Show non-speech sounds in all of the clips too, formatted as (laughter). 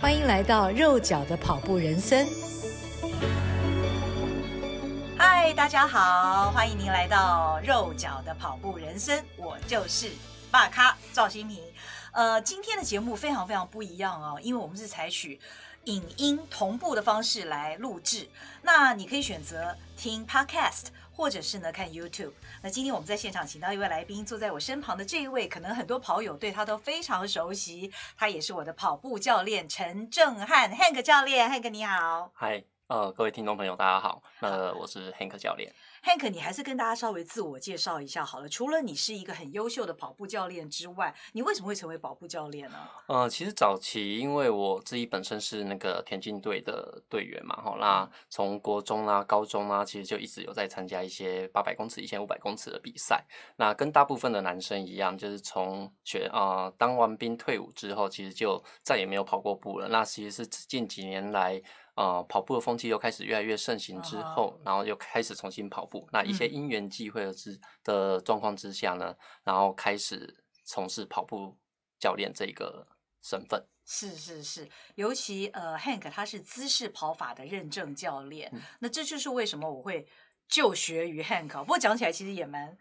欢迎来到肉脚的跑步人生。嗨，大家好，欢迎您来到肉脚的跑步人生，我就是大咖赵新平。呃，今天的节目非常非常不一样哦，因为我们是采取影音同步的方式来录制。那你可以选择听 Podcast。或者是呢，看 YouTube。那今天我们在现场请到一位来宾，坐在我身旁的这一位，可能很多跑友对他都非常熟悉。他也是我的跑步教练陈正汉，Hank 教练，Hank 你好。嗨，呃，各位听众朋友，大家好。呃，我是 Hank 教练。Hank，你还是跟大家稍微自我介绍一下好了。除了你是一个很优秀的跑步教练之外，你为什么会成为跑步教练呢？呃，其实早期因为我自己本身是那个田径队的队员嘛，哈，那从国中啊、高中啊，其实就一直有在参加一些八百公尺、一千五百公尺的比赛。那跟大部分的男生一样，就是从学啊、呃、当完兵退伍之后，其实就再也没有跑过步了。那其实是近几年来。呃，跑步的风气又开始越来越盛行之后，然后又开始重新跑步。那一些因缘际会的之的状况之下呢，然后开始从事跑步教练这个身份。是是是，尤其呃，Hank 他是姿势跑法的认证教练，嗯，那这就是为什么我会就学于 Hank。不过讲起来其实也蛮。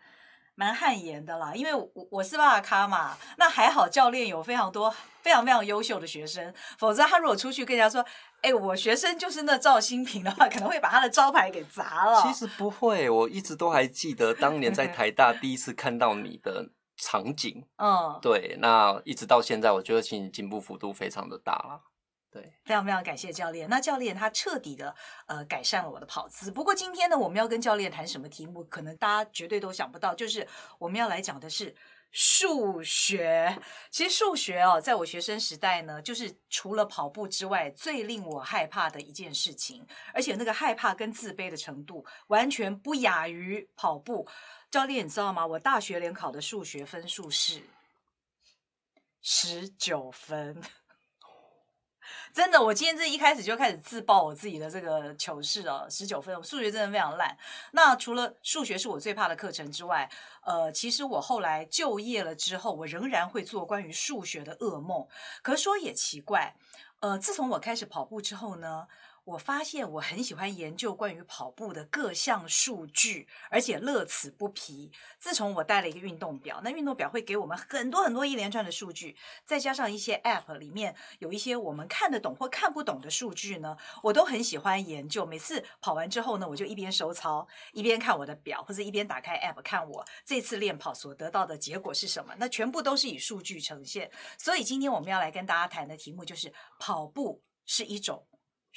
蛮汗颜的啦，因为我我是大咖嘛，那还好教练有非常多非常非常优秀的学生，否则他如果出去跟人家说，哎，我学生就是那赵新平的话，可能会把他的招牌给砸了。其实不会，我一直都还记得当年在 (laughs) 台大第一次看到你的场景，嗯，对，那一直到现在，我觉得其实进步幅度非常的大了。对，非常非常感谢教练。那教练他彻底的呃改善了我的跑姿。不过今天呢，我们要跟教练谈什么题目，可能大家绝对都想不到，就是我们要来讲的是数学。其实数学哦，在我学生时代呢，就是除了跑步之外，最令我害怕的一件事情。而且那个害怕跟自卑的程度，完全不亚于跑步。教练，你知道吗？我大学联考的数学分数是十九分。(laughs) 真的，我今天这一开始就开始自爆我自己的这个糗事哦，十九分，数学真的非常烂。那除了数学是我最怕的课程之外，呃，其实我后来就业了之后，我仍然会做关于数学的噩梦。可说也奇怪，呃，自从我开始跑步之后呢，我发现我很喜欢研究关于跑步的各项数据，而且乐此不疲。自从我带了一个运动表，那运动表会给我们很多很多一连串的数据，再加上一些 App 里面有一些我们看得懂或看不懂的数据呢，我都很喜欢研究。每次跑完之后呢，我就一边收操，一边看我的表，或者一边打开 App 看我这次练跑所得到的结果是什么。那全部都是以数据呈现。所以今天我们要来跟大家谈的题目就是跑步是一种。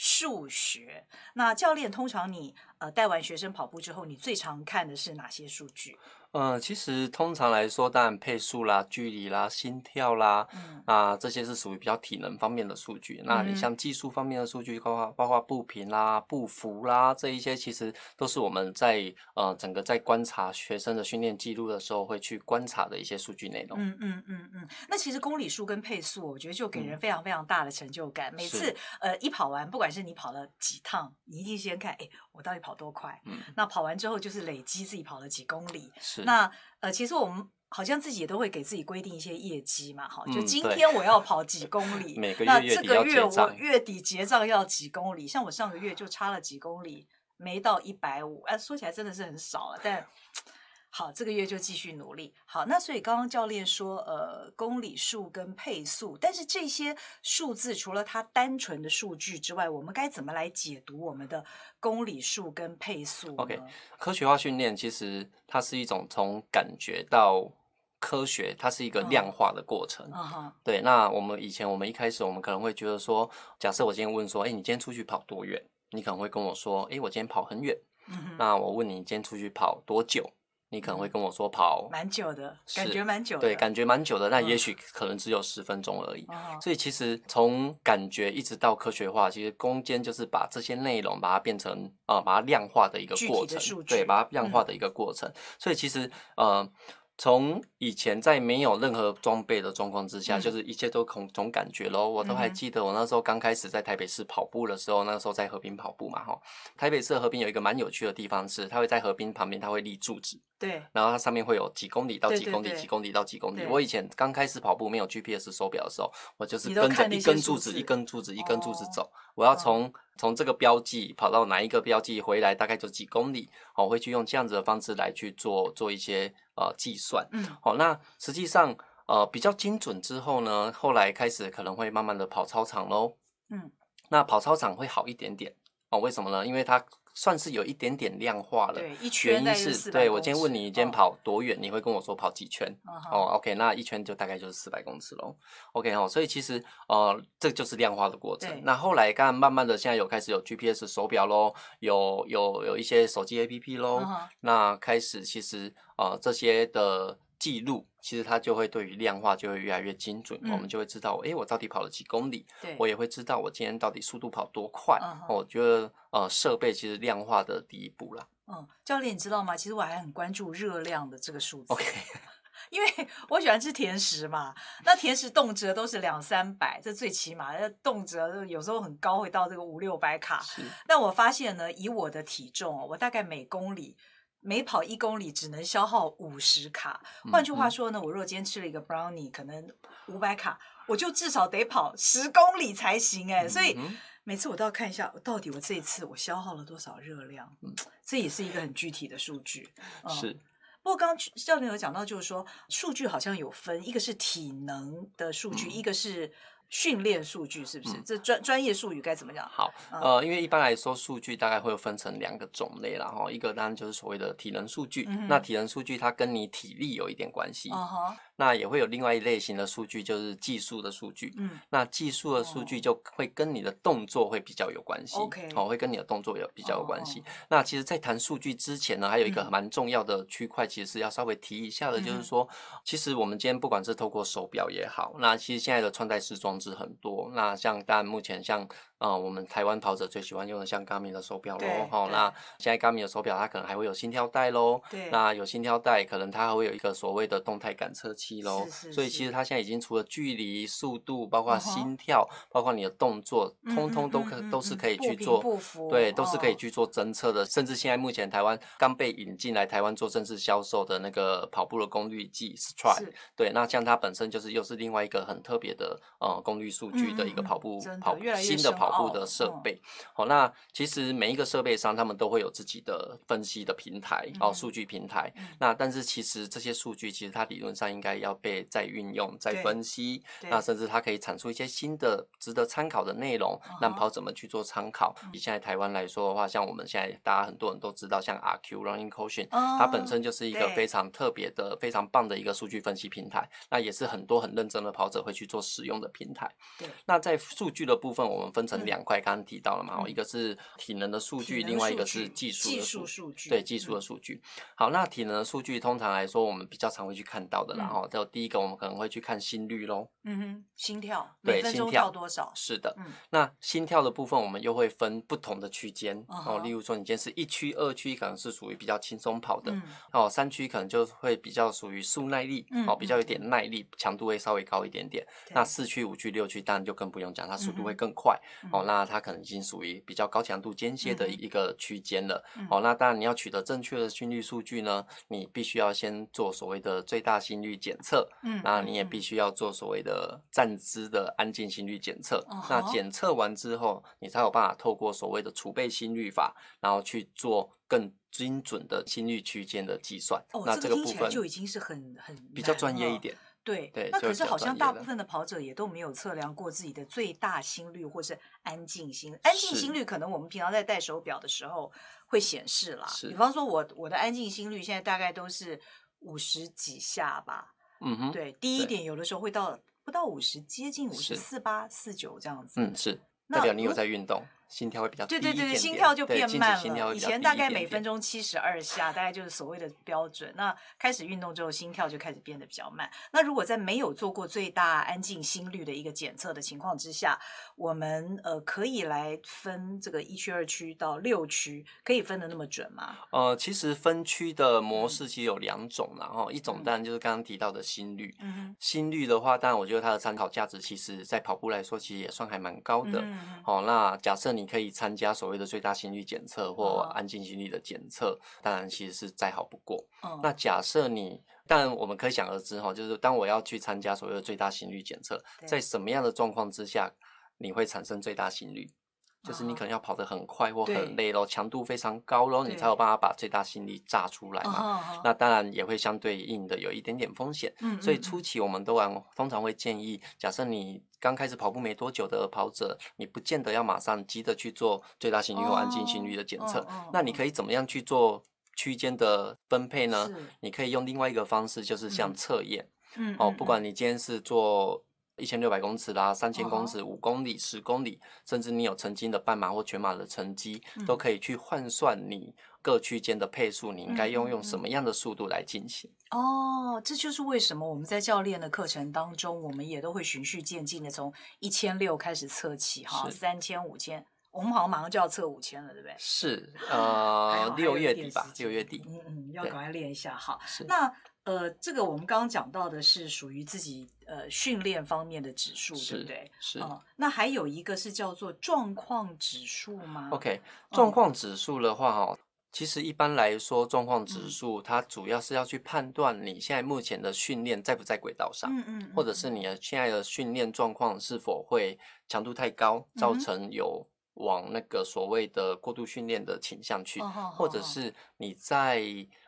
数学，那教练通常你呃带完学生跑步之后，你最常看的是哪些数据？呃，其实通常来说，当然配速啦、距离啦、心跳啦，嗯、啊，这些是属于比较体能方面的数据。嗯、那你像技术方面的数据，包括包括步频啦、步幅啦，这一些其实都是我们在呃整个在观察学生的训练记录的时候会去观察的一些数据内容。嗯嗯嗯嗯。那其实公里数跟配速，我觉得就给人非常非常大的成就感。嗯、每次呃一跑完，不管是你跑了几趟，你一定先看，哎，我到底跑多快？嗯。那跑完之后就是累积自己跑了几公里。是。那呃，其实我们好像自己也都会给自己规定一些业绩嘛，哈，就今天我要跑几公里，(laughs) 每个月那这个月我月底结账要几公里，像我上个月就差了几公里，没到一百五，哎，说起来真的是很少了，但。好，这个月就继续努力。好，那所以刚刚教练说，呃，公里数跟配速，但是这些数字除了它单纯的数据之外，我们该怎么来解读我们的公里数跟配速？OK，科学化训练其实它是一种从感觉到科学，它是一个量化的过程。Uh-huh. 对，那我们以前我们一开始我们可能会觉得说，假设我今天问说，哎，你今天出去跑多远？你可能会跟我说，哎，我今天跑很远。Uh-huh. 那我问你，你今天出去跑多久？你可能会跟我说跑蛮久的，感觉蛮久的，对，感觉蛮久的。那也许可能只有十分钟而已。嗯。所以其实从感觉一直到科学化，其实攻坚就是把这些内容把它变成啊、呃，把它量化的一个过程。对，把它量化的一个过程。嗯。所以其实呃，从以前在没有任何装备的状况之下，嗯、就是一切都从从感觉咯。我都还记得我那时候刚开始在台北市跑步的时候，那个时候在河滨跑步嘛，哈。台北市的河滨有一个蛮有趣的地方是，它会在河滨旁边，它会立柱子。对。然后它上面会有几公里到几公里，对对对几公里到几公里。对我以前刚开始跑步没有 GPS 手表的时候，我就是跟着一根柱子，一根柱子，一根柱子走。哦、我要从从这个标记跑到哪一个标记回来，大概就几公里。我会去用这样子的方式来去做做一些。呃，计算，嗯，好，那实际上，呃，比较精准之后呢，后来开始可能会慢慢的跑操场喽，嗯，那跑操场会好一点点，哦，为什么呢？因为它算是有一点点量化了，对，一圈原因是，对，我今天问你，你今天跑多远？哦、你会跟我说跑几圈？哦，哦，OK，那一圈就大概就是四百公尺喽，OK 哦，所以其实，呃，这就是量化的过程。那后来，刚慢慢的，现在有开始有 GPS 手表喽，有有有一些手机 APP 喽，哦、那开始其实。呃，这些的记录，其实它就会对于量化就会越来越精准，嗯、我们就会知道，哎，我到底跑了几公里，对我也会知道我今天到底速度跑多快。Uh. 我觉得，呃，设备其实量化的第一步啦。嗯，教练，你知道吗？其实我还很关注热量的这个数字。OK，(laughs) 因为我喜欢吃甜食嘛，那甜食动辄都是两三百，这最起码，那动辄有时候很高，会到这个五六百卡。是。但我发现呢，以我的体重，我大概每公里。每跑一公里只能消耗五十卡，换句话说呢，我若今天吃了一个 brownie，可能五百卡，我就至少得跑十公里才行哎。所以每次我都要看一下，到底我这一次我消耗了多少热量，嗯，这也是一个很具体的数据。嗯、是，不过刚刚教练有讲到，就是说数据好像有分，一个是体能的数据，嗯、一个是。训练数据是不是？嗯、这专专业术语该怎么讲？好，呃，因为一般来说，数据大概会分成两个种类然后，一个当然就是所谓的体能数据，嗯、那体能数据它跟你体力有一点关系。Uh huh. 那也会有另外一类型的数据，就是技术的数据。嗯，那技术的数据就会跟你的动作会比较有关系。OK，哦，会跟你的动作有比较有关系。Oh. 那其实，在谈数据之前呢，还有一个蛮重要的区块，其实是要稍微提一下的，就是说，其实我们今天不管是透过手表也好，那其实现在的穿戴式装置很多。那像当然目前像。啊、嗯，我们台湾跑者最喜欢用的像 Garmin 的手表喽，哈，那现在 Garmin 的手表它可能还会有心跳带喽，对，那有心跳带，可能它还会有一个所谓的动态感测器喽，是是是，所以其实它现在已经除了距离、速度，包括心跳，嗯、包括你的动作，通通都可、嗯、都是可以去做，不不对，都是可以去做侦测的。哦、甚至现在目前台湾刚被引进来台湾做正式销售的那个跑步的功率计 Stride，对，那像它本身就是又是另外一个很特别的呃功率数据的一个跑步、嗯、跑新的跑。跑步的设备，好、哦哦，那其实每一个设备商他们都会有自己的分析的平台，嗯、哦，数据平台。嗯、那但是其实这些数据其实它理论上应该要被再运用、再分析，那甚至它可以产出一些新的值得参考的内容，让跑者们去做参考。以现在台湾来说的话，像我们现在大家很多人都知道，像 RQ Running 哦、它本身就是一个非常特别的、非常棒的一个数据分析平台，那也是很多很认真的跑者会去做使用的平台。对。那在数据的部分，我们分成两块，刚刚提。到了嘛？一个是体能的数据，另外一个是技术的数据。对，技术的数据。好，那体能的数据通常来说，我们比较常会去看到的，然后就第一个，我们可能会去看心率喽。嗯哼，心跳，对，心跳多少？是的。那心跳的部分，我们又会分不同的区间哦。例如说，你今天是一区、二区，可能是属于比较轻松跑的哦。三区可能就会比较属于速耐力哦，比较有点耐力，强度会稍微高一点点。那四区、五区、六区，当然就更不用讲，它速度会更快哦。那它可能。已经属于比较高强度间歇的一个区间了。嗯、哦，那当然你要取得正确的心率数据呢，你必须要先做所谓的最大心率检测。嗯，那你也必须要做所谓的站姿的安静心率检测。嗯、那检测完之后，你才有办法透过所谓的储备心率法，然后去做更精准的心率区间的计算。哦，那这个部分就已经是很很比较专业一点。对，对，那可是好像大部分的跑者也都没有测量过自己的最大心率或是安静心安静心率，可能我们平常在戴手表的时候会显示啦。是比方说我我的安静心率现在大概都是五十几下吧。嗯哼，对，低一点有的时候会到不到五十，接近五十四八四九这样子。嗯，是代表你有在运动。心跳会比较低对对对，心跳就变慢了。以前大概每分钟七十二下，大概就是所谓的标准。那开始运动之后，心跳就开始变得比较慢。那如果在没有做过最大安静心率的一个检测的情况之下，我们呃可以来分这个一区、二区到六区，可以分的那么准吗？呃，其实分区的模式其实有两种，然后一种当然就是刚刚提到的心率。嗯，心率的话，当然我觉得它的参考价值，其实在跑步来说，其实也算还蛮高的。嗯，好，那假设你。你可以参加所谓的最大心率检测或安静心率的检测，当然其实是再好不过。那假设你，但我们可以想而知哈，就是当我要去参加所谓的最大心率检测，在什么样的状况之下你会产生最大心率？就是你可能要跑得很快或很累咯，强度非常高咯，你才有办法把最大心率炸出来嘛。那当然也会相对应的有一点点风险。所以初期我们都往通常会建议，假设你刚开始跑步没多久的跑者，你不见得要马上急着去做最大心率或安静心率的检测。那你可以怎么样去做区间的分配呢？你可以用另外一个方式，就是像测验。哦，不管你今天是做。一千六百公尺啦，三千公尺、五公里、十公里，甚至你有曾经的半马或全马的成绩，都可以去换算你各区间的配速，你应该用用什么样的速度来进行？哦，这就是为什么我们在教练的课程当中，我们也都会循序渐进的从一千六开始测起，哈，三千、五千，我们好像马上就要测五千了，对不对？是，(laughs) 呃，六月底吧，六月底，嗯嗯，要赶快练一下，好，那。呃，这个我们刚刚讲到的是属于自己呃训练方面的指数，对不对？是。呃，那还有一个是叫做状况指数吗？OK，状况指数的话，哈，其实一般来说，状况指数它主要是要去判断你现在目前的训练在不在轨道上，嗯嗯，或者是你的现在的训练状况是否会强度太高，造成有。往那个所谓的过度训练的倾向去，或者是你在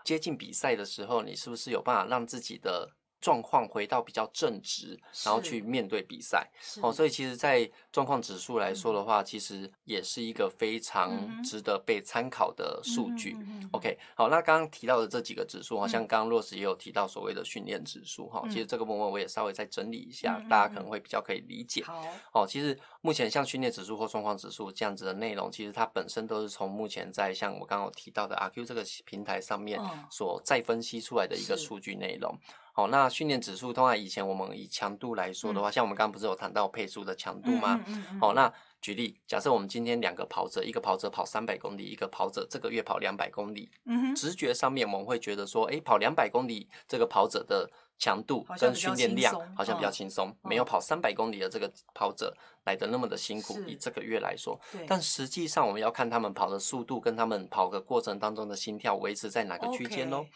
接近比赛的时候，你是不是有办法让自己的状况回到比较正值，然后去面对比赛。哦，所以其实，在状况指数来说的话，其实也是一个非常值得被参考的数据。OK，好，那刚刚提到的这几个指数，好像刚刚 Rose 也有提到所谓的训练指数哈。其实这个部分我也稍微再整理一下，大家可能会比较可以理解。好，哦，其实目前像训练指数或状况指数这样子的内容，其实它本身都是从目前在像我刚刚有提到的 RQ 这个平台上面所再分析出来的一个数据内容。好，那训练指数通常以前我们以强度来说的话，嗯、像我们刚刚不是有谈到配速的强度吗？好、那举例，假设我们今天两个跑者，一个跑者跑三百公里，一个跑者这个月跑两百公里，嗯哼，直觉上面我们会觉得说，哎，跑两百公里这个跑者的强度跟训练量好像比较轻松，哦、没有跑三百公里的这个跑者来的那么的辛苦。以这个月来说，但实际上我们要看他们跑的速度跟他们跑的过程当中的心跳维持在哪个区间喽？Okay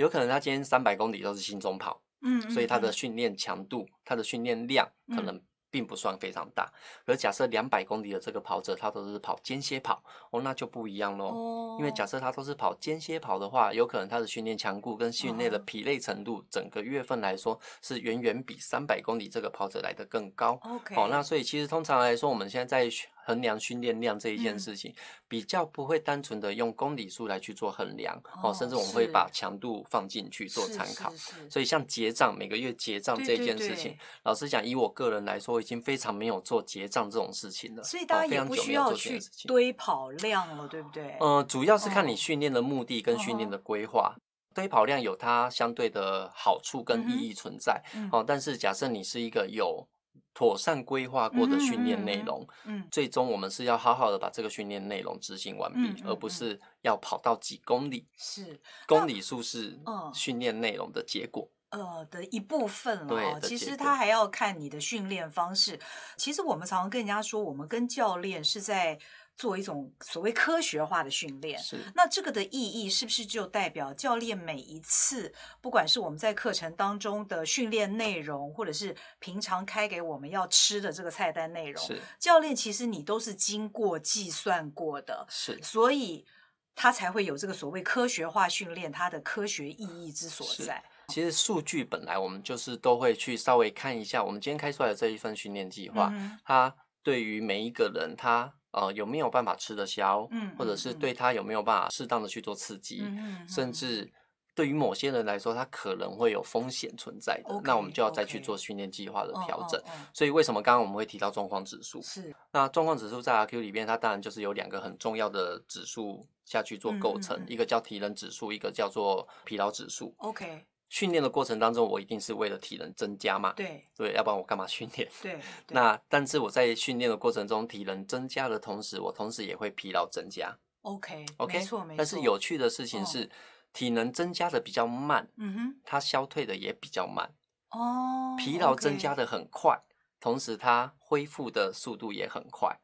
有可能他今天三百公里都是轻松跑，嗯，嗯，所以他的训练强度、他的训练量可能并不算非常大。而假设两百公里的这个跑者，他都是跑间歇跑，哦，那就不一样喽。哦，因为假设他都是跑间歇跑的话，有可能他的训练强度跟训练的疲累程度，整个月份来说是远远比三百公里这个跑者来的更高。OK，哦，那所以其实通常来说，我们现在在衡量训练量这一件事情，嗯、比较不会单纯的用公里数来去做衡量哦，甚至我们会把强度放进去做参考。所以像结账每个月结账这件事情，老实讲，以我个人来说，已经非常没有做结账这种事情了。所以大家也不需要去堆跑量了，对不对？呃，主要是看你训练的目的跟训练的规划。哦、堆跑量有它相对的好处跟意义存在，嗯嗯、哦，但是假设你是一个有妥善规划过的训练内容，嗯，嗯，最终我们是要好好的把这个训练内容执行完毕，嗯嗯嗯、而不是要跑到几公里。是，公里数是训练内容的结果，呃的一部分了。其实他还要看你的训练方式。其实我们常常跟人家说，我们跟教练是在。做一种所谓科学化的训练，是那这个的意义是不是就代表教练每一次，不管是我们在课程当中的训练内容，或者是平常开给我们要吃的这个菜单内容，是教练其实你都是经过计算过的，是所以他才会有这个所谓科学化训练它的科学意义之所在。其实数据本来我们就是都会去稍微看一下，我们今天开出来的这一份训练计划，嗯、它对于每一个人他。呃，有没有办法吃得消？嗯，或者是对他有没有办法适当的去做刺激？嗯，甚至对于某些人来说，他可能会有风险存在的，okay, 那我们就要再去做训练计划的调整。Okay. Oh, oh, oh. 所以为什么刚刚我们会提到状况指数？是，那状况指数在 RQ 里面，它当然就是有两个很重要的指数下去做构成，嗯嗯嗯，一个叫体能指数，一个叫做疲劳指数。OK。训练的过程当中，我一定是为了体能增加嘛？对，对，要不然我干嘛训练？对。对那但是我在训练的过程中，体能增加的同时，我同时也会疲劳增加。OK，OK，没错没错。但是有趣的事情是，哦、体能增加的比较慢，嗯哼，它消退的也比较慢。哦。疲劳增加的很快同时它恢复的速度也很快。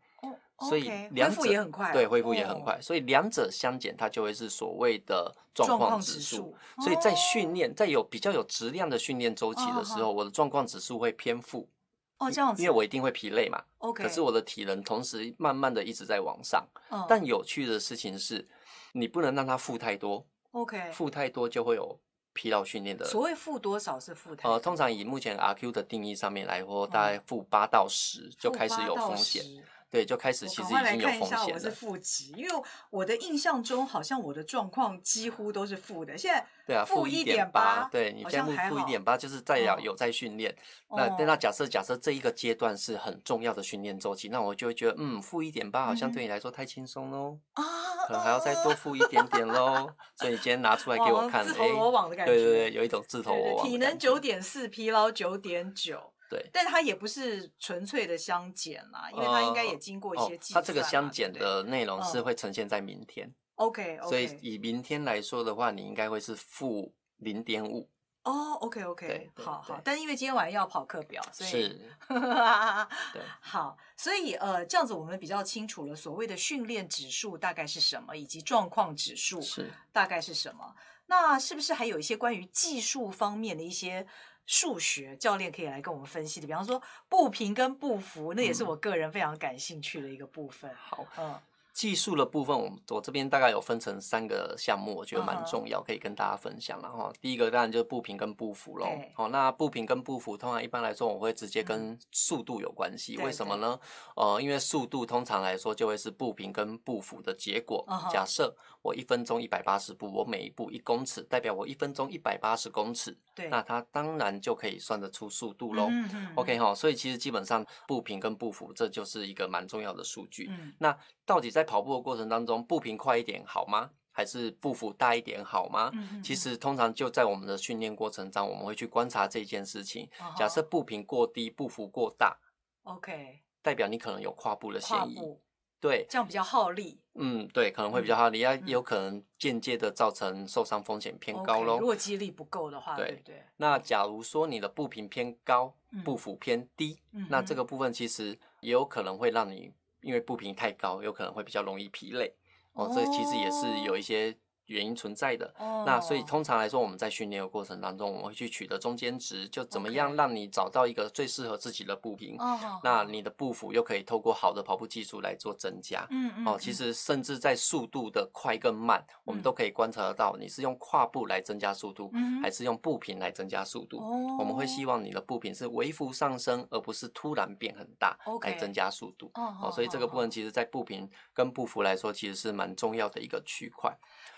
所以两者恢复也很快，对，恢复也很快。所以两者相减，它就会是所谓的状况指数。所以在训练，在有比较有质量的训练周期的时候，我的状况指数会偏负。哦，这样子，因为我一定会疲累嘛。OK。可是我的体能同时慢慢的一直在往上。但有趣的事情是，你不能让它负太多。OK。负太多就会有疲劳训练的。所谓负多少是负太？呃，通常以目前 RQ 的定义上面来说，大概负八到十就开始有风险。对，就开始其实已经有风险了。我看一下，我是负极，因为我的印象中好像我的状况几乎都是负的。现在对啊，负一点八，对，你现在负一点八，就是在有有在训练。那那假设假设这一个阶段是很重要的训练周期，那我就会觉得，嗯，负一点八好像对你来说太轻松喽，啊，可能还要再多负一 (laughs) 点点喽。所以你今天拿出来给我看，自投罗网的感觉，对对对，有一种自投罗网。体能九点四，疲劳九点九。对，但它也不是纯粹的相减啦，因为它应该也经过一些计算。它这个相减的内容是会呈现在明天。OK，所以以明天来说的话，你应该会是负零点五。哦，OK，OK，好好。但因为今天晚上要跑课表，所以是。(laughs) 对，好，所以呃，这样子我们比较清楚了所谓的训练指数大概是什么，以及状况指数是大概是什么。那是不是还有一些关于技术方面的一些？数学教练可以来跟我们分析的，比方说步频跟步幅，那也是我个人非常感兴趣的一个部分。嗯、好，嗯。技术的部分，我我这边大概有分成三个项目，我觉得蛮重要，可以跟大家分享了哈。第一个当然就是步频跟步幅喽。好，那步频跟步幅，通常一般来说，我会直接跟速度有关系。为什么呢？呃，因为速度通常来说就会是步频跟步幅的结果。假设我一分钟一百八十步，我每一步一公尺，代表我一分钟一百八十公尺。对，那它当然就可以算得出速度喽。OK 哈，所以其实基本上步频跟步幅，这就是一个蛮重要的数据。那到底在跑步的过程当中，步频快一点好吗？还是步幅大一点好吗？嗯、其实通常就在我们的训练过程中，我们会去观察这件事情。Uh. 假设步频过低，步幅过大，OK，代表你可能有跨步的嫌疑。步对，这样比较耗力。嗯，对，可能会比较耗力，也、嗯、有可能间接的造成受伤风险偏高喽。Okay, 如果肌力不够的话，对，对对。那假如说你的步频偏高，步幅偏低，嗯、那这个部分其实也有可能会让你。因为步频太高，有可能会比较容易疲累哦，这其实也是有一些。原因存在的，oh. 那所以通常来说，我们在训练的过程当中，我们会去取得中间值，就怎么样让你找到一个最适合自己的步频.那你的步幅又可以透过好的跑步技术来做增加。嗯嗯。哦，其实甚至在速度的快跟慢，嗯、我们都可以观察得到，你是用跨步来增加速度，嗯、还是用步频来增加速度。Oh. 我们会希望你的步频是微幅上升，而不是突然变很大来增加速度。哦.所以这个部分其实在步频跟步幅来说，其实是蛮重要的一个区块。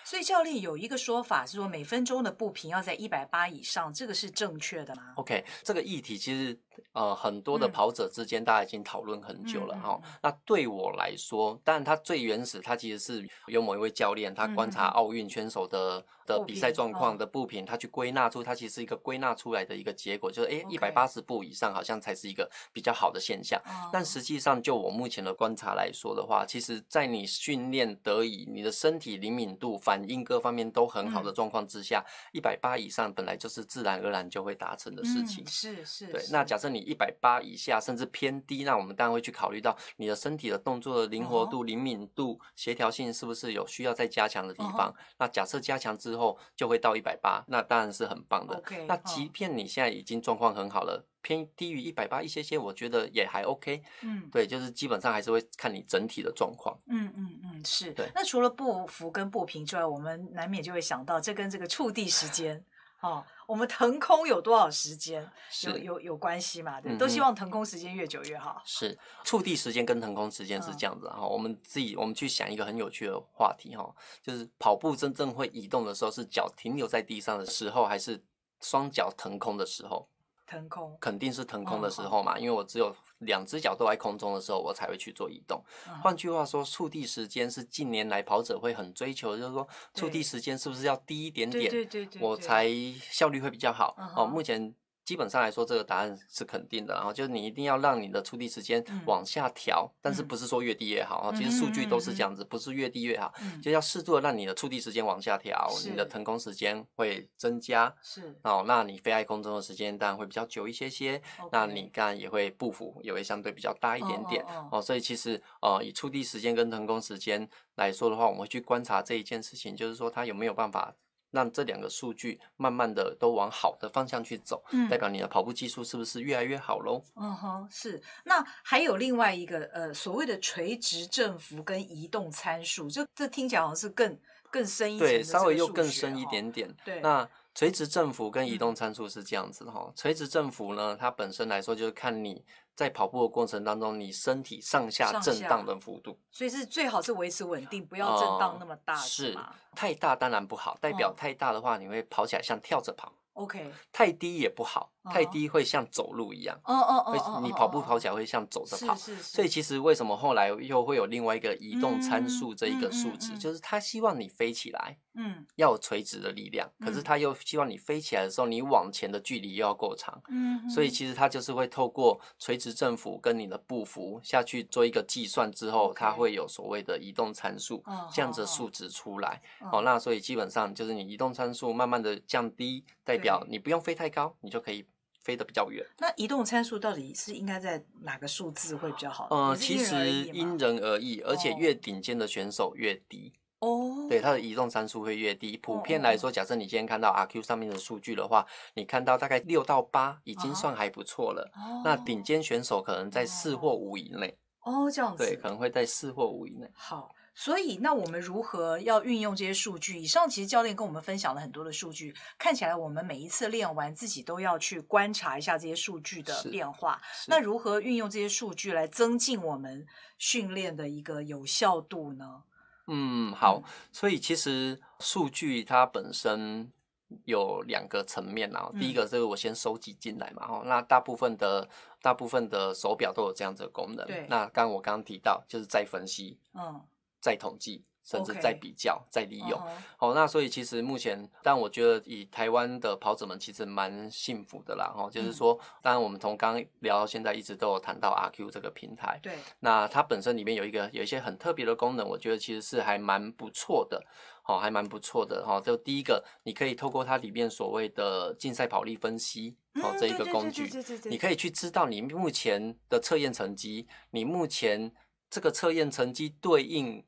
所以教练有一个说法是说，每分钟的步频要在一百八以上，这个是正确的吗？OK，这个议题其实呃很多的跑者之间大家已经讨论很久了哈。嗯、那对我来说，当然它最原始，它其实是有某一位教练，他观察奥运选手的、嗯、的比赛状况的步频，他去归纳出，它其实是一个归纳出来的一个结果，就是诶一百八十步以上好像才是一个比较好的现象。但实际上，就我目前的观察来说的话，其实在你训练得以，你的身体灵敏度反。应各方面都很好的状况之下，一百八以上本来就是自然而然就会达成的事情。嗯、是是，对。那假设你一百八以下，甚至偏低，那我们当然会去考虑到你的身体的动作的灵活度、灵、哦、敏度、协调性是不是有需要再加强的地方。哦、那假设加强之后就会到一百八，那当然是很棒的。Okay, 那即便你现在已经状况很好了。偏低于一百八一些些，我觉得也还 OK。嗯，对，就是基本上还是会看你整体的状况。嗯嗯嗯，是。对。那除了不服跟不平之外，我们难免就会想到，这跟这个触地时间哦，我们腾空有多少时间？有有有关系嘛？对，嗯都希望腾空时间越久越好。是触地时间跟腾空时间是这样子哈、嗯，我们自己我们去想一个很有趣的话题哈，就是跑步真正会移动的时候，是脚停留在地上的时候，还是双脚腾空的时候？腾空肯定是腾空的时候嘛，嗯、因为我只有两只脚都在空中的时候，我才会去做移动。换、嗯、句话说，触地时间是近年来跑者会很追求，就是说触地时间是不是要低一点点，对对对，我才效率会比较好。嗯、哦，目前。基本上来说，这个答案是肯定的，然后就是你一定要让你的触地时间往下调，嗯、但是不是说越低越好，嗯、其实数据都是这样子，不是越低越好，嗯、就要适度的让你的触地时间往下调，你的腾空时间会增加，是哦，那你飞在空中的时间当然会比较久一些些，嗯、那你当然也会步幅也会相对比较大一点点，哦，所以其实呃以触地时间跟腾空时间来说的话，我们会去观察这一件事情，就是说它有没有办法。让这两个数据慢慢的都往好的方向去走，嗯，代表你的跑步技术是不是越来越好喽？嗯哼，是。那还有另外一个呃所谓的垂直振幅跟移动参数，就这听起来好像是更更深一点，对，稍微又更深一点点。对，那垂直振幅跟移动参数是这样子的哈，哦，垂直振幅呢，它本身来说就是看你。在跑步的过程当中，你身体上下震荡的幅度，所以是最好是维持稳定，不要震荡那么大，呃、是太大当然不好，代表太大的话，你会跑起来像跳着跑。OK，太低也不好，太低会像走路一样。哦哦哦，会你跑步跑起来会像走着跑。是是是。所以其实为什么后来又会有另外一个移动参数这一个数值，就是他希望你飞起来，嗯，要有垂直的力量，可是他又希望你飞起来的时候，你往前的距离又要够长。嗯。所以其实他就是会透过垂直振幅跟你的步幅下去做一个计算之后，它会有所谓的移动参数这样子数值出来。哦，那所以基本上就是你移动参数慢慢的降低，代表。你不用飞太高，你就可以飞得比较远。那移动参数到底是应该在哪个数字会比较好？呃，其实因人而异，而且越顶尖的选手越低。哦，对，它的移动参数会越低。普遍来说，假设你今天看到 RQ 上面的数据的话，你看到大概六到八已经算还不错了。哦，那顶尖选手可能在四或五以内。哦，这样子。对，可能会在四或五以内。好。所以，那我们如何要运用这些数据？以上其实教练跟我们分享了很多的数据，看起来我们每一次练完自己都要去观察一下这些数据的变化。那如何运用这些数据来增进我们训练的一个有效度呢？嗯，好。所以其实数据它本身有两个层面啊。第一个是我先收集进来嘛，哦，那大部分的大部分的手表都有这样子的功能。对。那刚刚我刚刚提到就是再分析。嗯。再统计，甚至再比较、再.利用。Uh. 好，那所以其实目前，但我觉得以台湾的跑者们其实蛮幸福的啦。哈，就是说，当然我们从刚聊到现在，一直都有谈到 RQ 这个平台。对。那它本身里面有一个有一些很特别的功能，我觉得其实是还蛮不错的。好，还蛮不错的。哈，就第一个，你可以透过它里面所谓的竞赛跑力分析，哦，这一个工具，你可以去知道你目前的测验成绩，你目前这个测验成绩对应。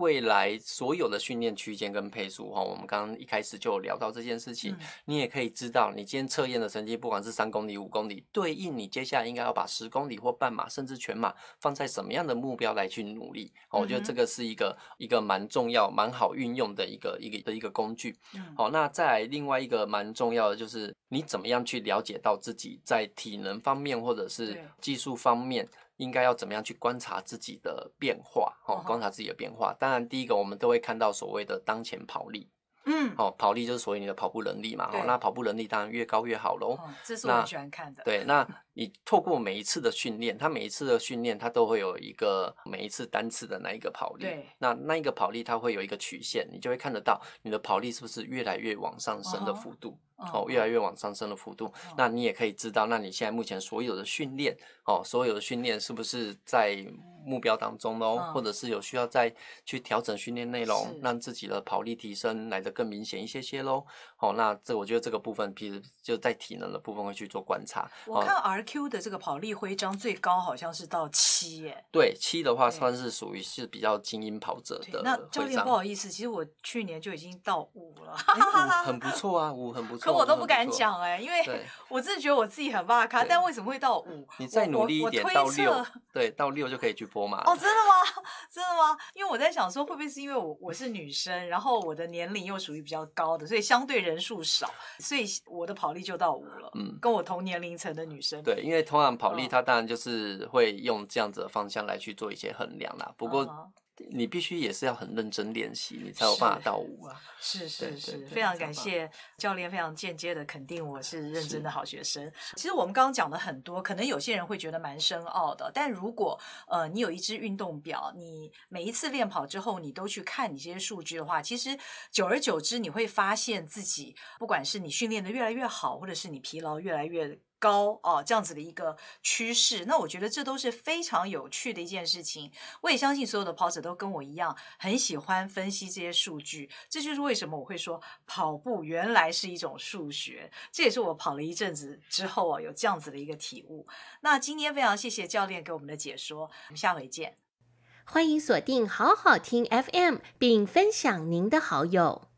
未来所有的训练区间跟配速哈，我们刚刚一开始就有聊到这件事情，嗯、你也可以知道，你今天测验的成绩，不管是三公里、五公里，对应你接下来应该要把十公里或半马甚至全马放在什么样的目标来去努力。我觉得这个是一个、一个蛮重要、蛮好运用的一个一个的一个工具。好、嗯，那再来另外一个蛮重要的就是，你怎么样去了解到自己在体能方面或者是技术方面。应该要怎么样去观察自己的变化？哦，观察自己的变化。当然，第一个我们都会看到所谓的当前跑力。嗯，哦，跑力就是所谓你的跑步能力嘛。哦，那跑步能力当然越高越好喽。这是我很喜欢看的。对，那你透过每一次的训练，他每一次的训练，他都会有一个每一次单次的那一个跑力。对。那那一个跑力，它会有一个曲线，你就会看得到你的跑力是不是越来越往上升的幅度。哦，越来越往上升的幅度，哦、那你也可以知道，那你现在目前所有的训练，哦，所有的训练是不是在目标当中喽？嗯、或者是有需要再去调整训练内容，让自己的跑力提升来得更明显一些些喽？哦，那这我觉得这个部分，其实就在体能的部分会去做观察。我看 RQ 的这个跑力徽章最高好像是到七耶。对，七的话算是属于是比较精英跑者的。那教练不好意思，其实我去年就已经到五了。欸、五 (laughs) 很不错啊，五很不错。可我都不敢讲哎、欸，因为 (laughs) 我真的觉得我自己很哇卡，但为什么会到五？你再努力一点到六，对，到六就可以去播嘛。哦，真的吗？(laughs) 真的吗？因为我在想说，会不会是因为我我是女生，然后我的年龄又属于比较高的，所以相对人数少，所以我的跑力就到五了。嗯，跟我同年龄层的女生。对，因为通常跑力，它当然就是会用这样子的方向来去做一些衡量啦。不过。嗯你必须也是要很认真练习，你才有办法到五啊！是是是，非常感谢教练，非常间接的肯定我是认真的好学生。其实我们刚刚讲的很多，可能有些人会觉得蛮深奥的，但如果呃你有一支运动表，你每一次练跑之后你都去看你这些数据的话，其实久而久之你会发现自己，不管是你训练的越来越好，或者是你疲劳越来越。高哦，这样子的一个趋势，那我觉得这都是非常有趣的一件事情。我也相信所有的跑者都跟我一样，很喜欢分析这些数据。这就是为什么我会说跑步原来是一种数学。这也是我跑了一阵子之后啊，有这样子的一个体悟。那今天非常谢谢教练给我们的解说，我们下回见。欢迎锁定好好听 FM，并分享您的好友。